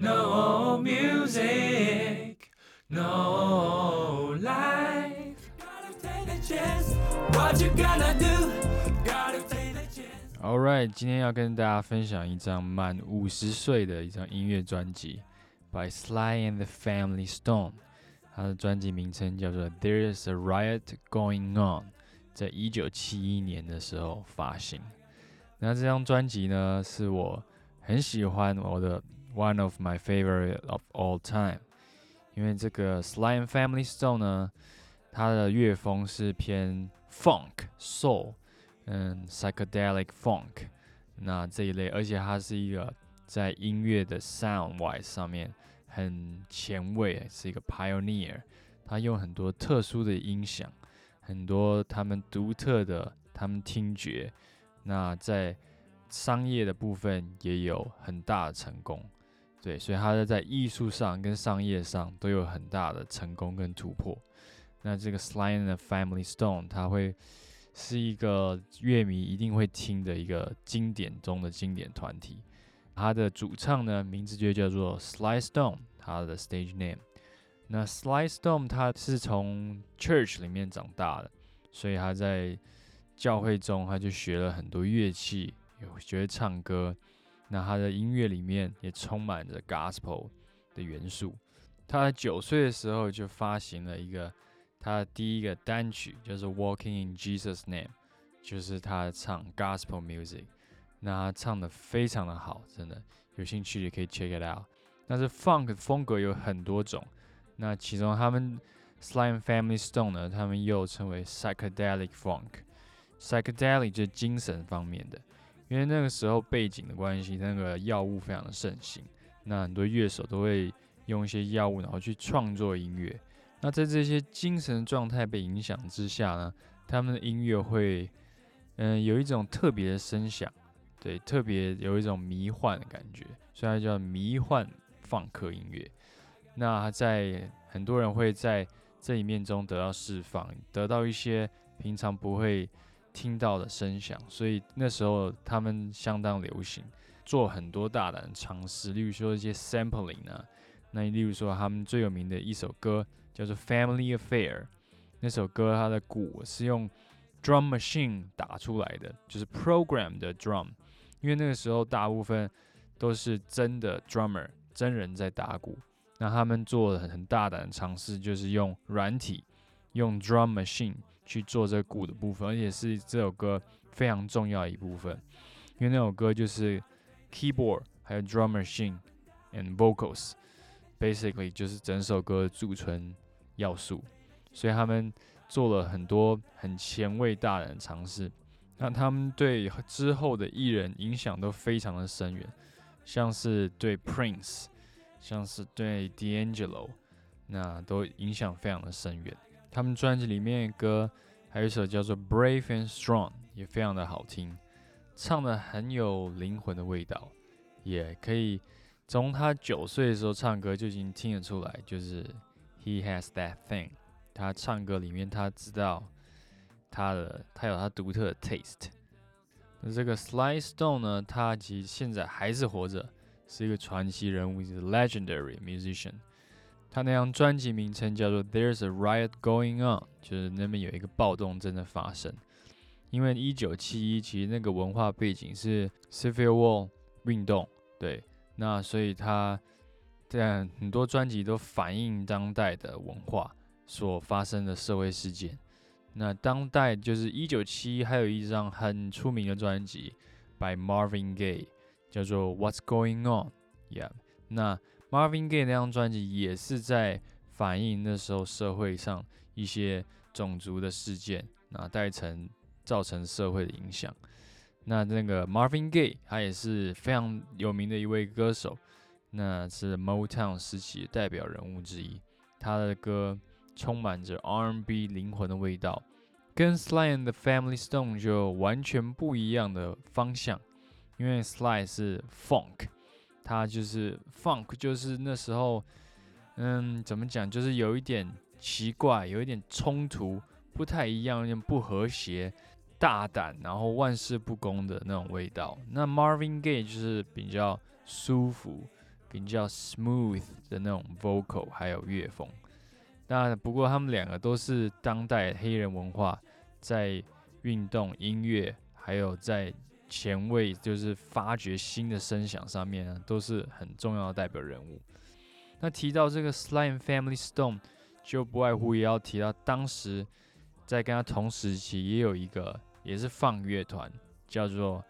No music, no life. Gotta take a chance. What you gonna do? Gotta take a chance. All right，今天要跟大家分享一张满五十岁的一张音乐专辑，by Sly and the Family Stone。他的专辑名称叫做《There's a Riot Going On》，在一九七一年的时候发行。那这张专辑呢，是我很喜欢我的 one of my favorite of all time，因为这个 Sly and Family Stone 呢，它的乐风是偏 funk soul，嗯，psychedelic funk，那这一类，而且它是一个在音乐的 sound wise 上面很前卫，是一个 pioneer，它用很多特殊的音响，很多他们独特的他们听觉。那在商业的部分也有很大的成功，对，所以他在艺术上跟商业上都有很大的成功跟突破。那这个 Sly and Family Stone，它会是一个乐迷一定会听的一个经典中的经典团体。他的主唱呢，名字就叫做 Sly Stone，他的 stage name。那 Sly Stone 他是从 church 里面长大的，所以他在教会中，他就学了很多乐器，有学唱歌。那他的音乐里面也充满着 gospel 的元素。他在九岁的时候就发行了一个他的第一个单曲，就是《Walking in Jesus' Name》，就是他唱 gospel music。那他唱的非常的好，真的有兴趣也可以 check it out。但是 funk 风格有很多种，那其中他们 Sly Family Stone 呢，他们又称为 psychedelic funk。psychedelic 就是精神方面的，因为那个时候背景的关系，那个药物非常的盛行，那很多乐手都会用一些药物，然后去创作音乐。那在这些精神状态被影响之下呢，他们的音乐会，嗯，有一种特别的声响，对，特别有一种迷幻的感觉，所以它叫迷幻放克音乐。那在很多人会在这一面中得到释放，得到一些平常不会。听到的声响，所以那时候他们相当流行，做很多大胆的尝试，例如说一些 sampling 啊，那例如说他们最有名的一首歌叫做《Family Affair》，那首歌它的鼓是用 drum machine 打出来的，就是 program 的 drum，因为那个时候大部分都是真的 drummer 真人在打鼓，那他们做了很大胆的尝试，就是用软体，用 drum machine。去做这鼓的部分，而且是这首歌非常重要的一部分，因为那首歌就是 keyboard 还有 drum machine and vocals，basically 就是整首歌的组成要素，所以他们做了很多很前卫大胆的尝试，那他们对之后的艺人影响都非常的深远，像是对 Prince，像是对 D'Angelo，那都影响非常的深远。他们专辑里面的歌还有一首叫做《Brave and Strong》，也非常的好听，唱的很有灵魂的味道，也可以从他九岁的时候唱歌就已经听得出来，就是 He has that thing。他唱歌里面他知道他的，他有他独特的 taste。那这个 Sly Stone 呢，他其实现在还是活着，是一个传奇人物，是 legendary musician。他那张专辑名称叫做《There's a Riot Going On》，就是那边有一个暴动正在发生。因为一九七一其实那个文化背景是 Civil War 运动，对，那所以他这样很多专辑都反映当代的文化所发生的社会事件。那当代就是一九七一，还有一张很出名的专辑 by Marvin Gaye，叫做《What's Going On》，Yeah，那。Marvin Gaye 那张专辑也是在反映那时候社会上一些种族的事件，那带成造成社会的影响。那那个 Marvin Gaye 他也是非常有名的一位歌手，那是 Motown 时期的代表人物之一。他的歌充满着 R&B 灵魂的味道，跟 Sly and the Family Stone 就完全不一样的方向，因为 Sly 是 Funk。他就是 funk，就是那时候，嗯，怎么讲，就是有一点奇怪，有一点冲突，不太一样，有点不和谐，大胆，然后万事不公的那种味道。那 Marvin Gaye 就是比较舒服，比较 smooth 的那种 vocal，还有乐风。那不过他们两个都是当代黑人文化在运动、音乐，还有在前卫，就是发掘新的声响上面呢，都是很重要的代表人物。那提到这个 Sly and Family Stone，就不外乎也要提到当时在跟他同时期也有一个也是放乐团，叫做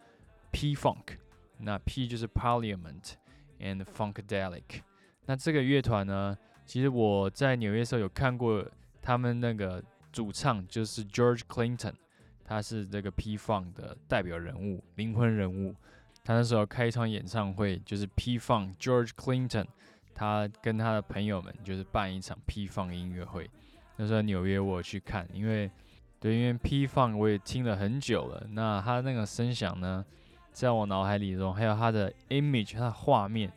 P Funk。那 P 就是 Parliament and Funkadelic。那这个乐团呢，其实我在纽约时候有看过他们那个主唱，就是 George Clinton，他是这个 P Fun 的代表人物、灵魂人物。他那时候开一场演唱会，就是 P Fun George Clinton。他跟他的朋友们就是办一场 P Fun 音乐会，那时候纽约我去看，因为对，因为 P Fun 我也听了很久了，那他那个声响呢，在我脑海里中，还有他的 image，他的画面，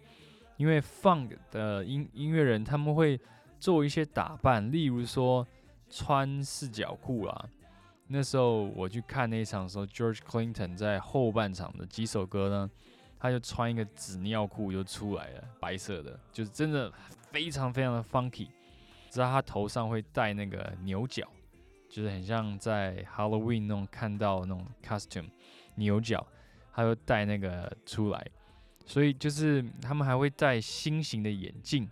因为 fun 的音音乐人他们会做一些打扮，例如说穿四角裤啊。那时候我去看那一场的时候，George Clinton 在后半场的几首歌呢。他就穿一个纸尿裤就出来了，白色的，就是真的非常非常的 funky。知道他头上会戴那个牛角，就是很像在 Halloween 那种看到那种 costume 牛角，他就戴那个出来。所以就是他们还会戴心形的眼镜，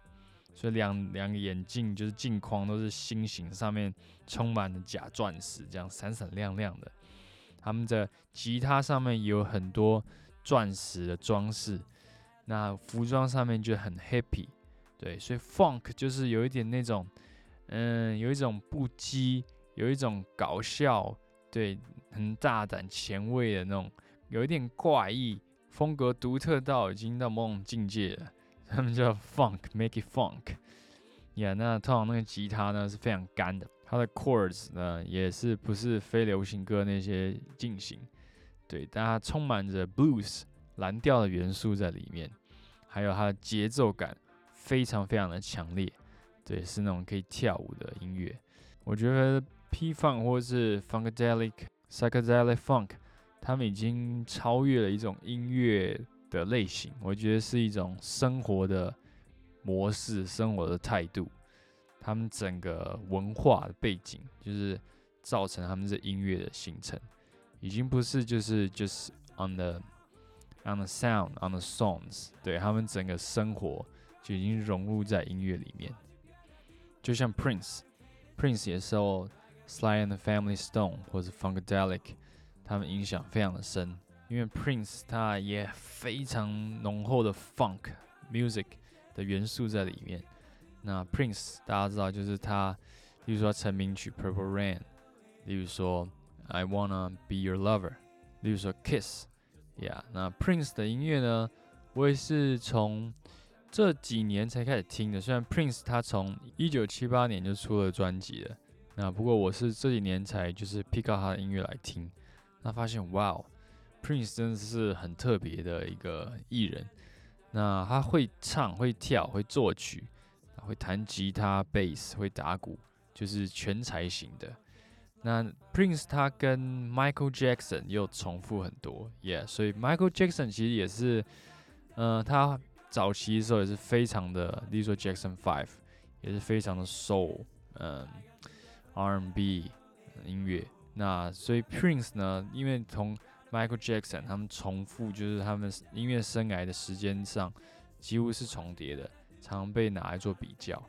所以两两个眼镜就是镜框都是心形，上面充满了假钻石，这样闪闪亮亮的。他们的吉他上面有很多。钻石的装饰，那服装上面就很 happy，对，所以 funk 就是有一点那种，嗯，有一种不羁，有一种搞笑，对，很大胆前卫的那种，有一点怪异，风格独特到已经到某种境界了。他们叫 funk，make it funk。yeah，，那通常那个吉他呢是非常干的，它的 chords 呢也是不是非流行歌那些进行。对，但它充满着 blues 蓝调的元素在里面，还有它的节奏感非常非常的强烈，对，是那种可以跳舞的音乐。我觉得 P Funk 或是 Funkadelic、Psychedelic Funk，他们已经超越了一种音乐的类型，我觉得是一种生活的模式、生活的态度。他们整个文化的背景，就是造成他们这音乐的形成。已经不是就是就是 on the on the sound on the songs，对他们整个生活就已经融入在音乐里面。就像 Prince，Prince 也受 Sly and the Family Stone 或者 Funkadelic 他们影响非常的深，因为 Prince 他也非常浓厚的 Funk music 的元素在里面。那 Prince 大家知道就是他，例如说成名曲 Purple Rain，例如说。I wanna be your lover，例如说 Kiss，Yeah，那 Prince 的音乐呢，我也是从这几年才开始听的。虽然 Prince 他从一九七八年就出了专辑了，那不过我是这几年才就是 pick up 他的音乐来听，那发现哇，Prince 真的是很特别的一个艺人。那他会唱、会跳、会作曲，会弹吉他、贝斯、会打鼓，就是全才型的。那 Prince 他跟 Michael Jackson 又重复很多，Yeah，所以 Michael Jackson 其实也是，呃，他早期的时候也是非常的，例如说 Jackson Five 也是非常的 Soul，嗯，R&B 音乐。那所以 Prince 呢，因为从 Michael Jackson 他们重复，就是他们音乐生涯的时间上几乎是重叠的，常被拿来做比较。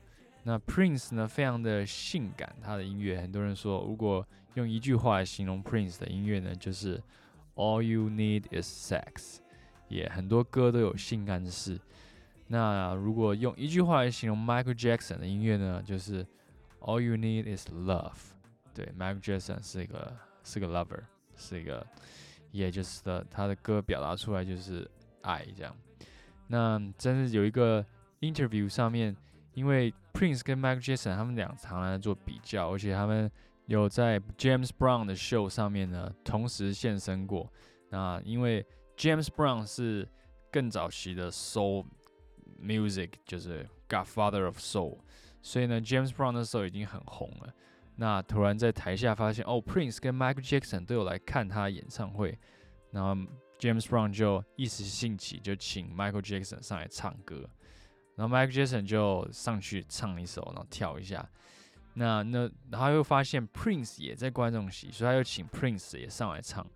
那 Prince 呢，非常的性感，他的音乐，很多人说，如果用一句话来形容 Prince 的音乐呢，就是 All you need is sex，也很多歌都有性感的事。那如果用一句话来形容 Michael Jackson 的音乐呢，就是 All you need is love。对，Michael Jackson 是一个是个 lover，是一个，也就是的，他的歌表达出来就是爱这样。那真是有一个 interview 上面。因为 Prince 跟 Michael Jackson 他们俩常来做比较，而且他们有在 James Brown 的 show 上面呢同时现身过。那因为 James Brown 是更早期的 Soul Music，就是 Godfather of Soul，所以呢 James Brown 那时候已经很红了。那突然在台下发现哦 Prince 跟 Michael Jackson 都有来看他演唱会，然后 James Brown 就一时兴起就请 Michael Jackson 上来唱歌。然后 Michael Jackson 就上去唱一首，然后跳一下。那那然后又发现 Prince 也在观众席，所以他又请 Prince 也上来唱。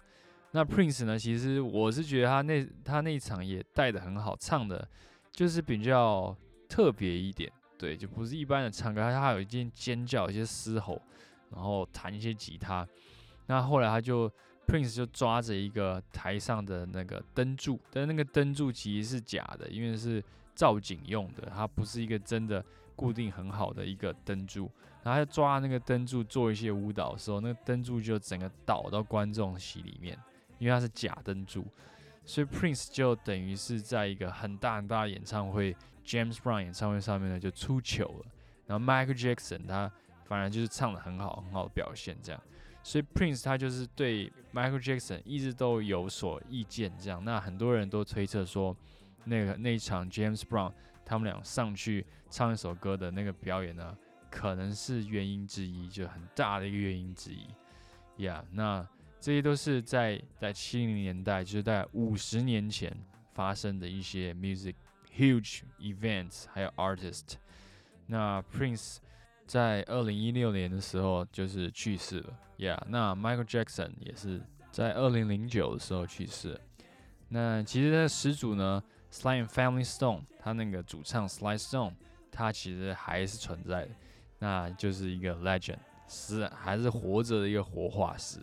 那 Prince 呢，其实我是觉得他那他那一场也带的很好，唱的就是比较特别一点，对，就不是一般的唱歌，他他有一件尖叫，一些嘶吼，然后弹一些吉他。那后来他就 Prince 就抓着一个台上的那个灯柱，但那个灯柱其实是假的，因为是造景用的，它不是一个真的固定很好的一个灯柱。然后他抓那个灯柱做一些舞蹈的时候，那个灯柱就整个倒到观众席里面，因为它是假灯柱，所以 Prince 就等于是在一个很大很大的演唱会 James Brown 演唱会上面呢就出糗了。然后 Michael Jackson 他反而就是唱的很好很好的表现这样，所以 Prince 他就是对 Michael Jackson 一直都有所意见这样。那很多人都推测说，那个那一场 James Brown 他们俩上去唱一首歌的那个表演呢。可能是原因之一，就很大的一个原因之一，Yeah，那这些都是在在七零年代，就是在五十年前发生的一些 music huge events，还有 artist。那 Prince 在二零一六年的时候就是去世了，Yeah，那 Michael Jackson 也是在二零零九的时候去世。那其实始祖呢，Sly and Family Stone，他那个主唱 Sly Stone，他其实还是存在的。那就是一个 legend，是还是活着的一个活化石。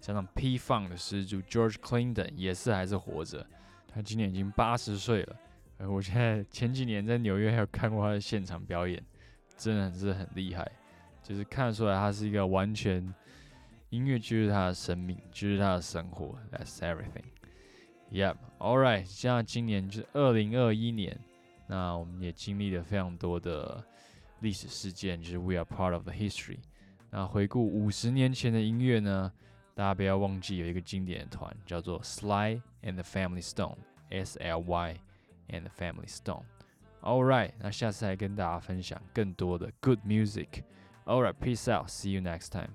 加上 P Fun 的始祖 George Clinton 也是还是活着，他今年已经八十岁了。呃，我现在前几年在纽约还有看过他的现场表演，真的是很厉害，就是看得出来他是一个完全音乐就是他的生命，就是他的生活，That's everything。Yep，All right，像今年就是二零二一年，那我们也经历了非常多的。历史事件就是 We are part of the history。那回顾五十年前的音乐呢，大家不要忘记有一个经典的团叫做 Sly and the Family Stone，S L Y and the Family Stone。All right，那下次来跟大家分享更多的 good music。All right，peace out，see you next time。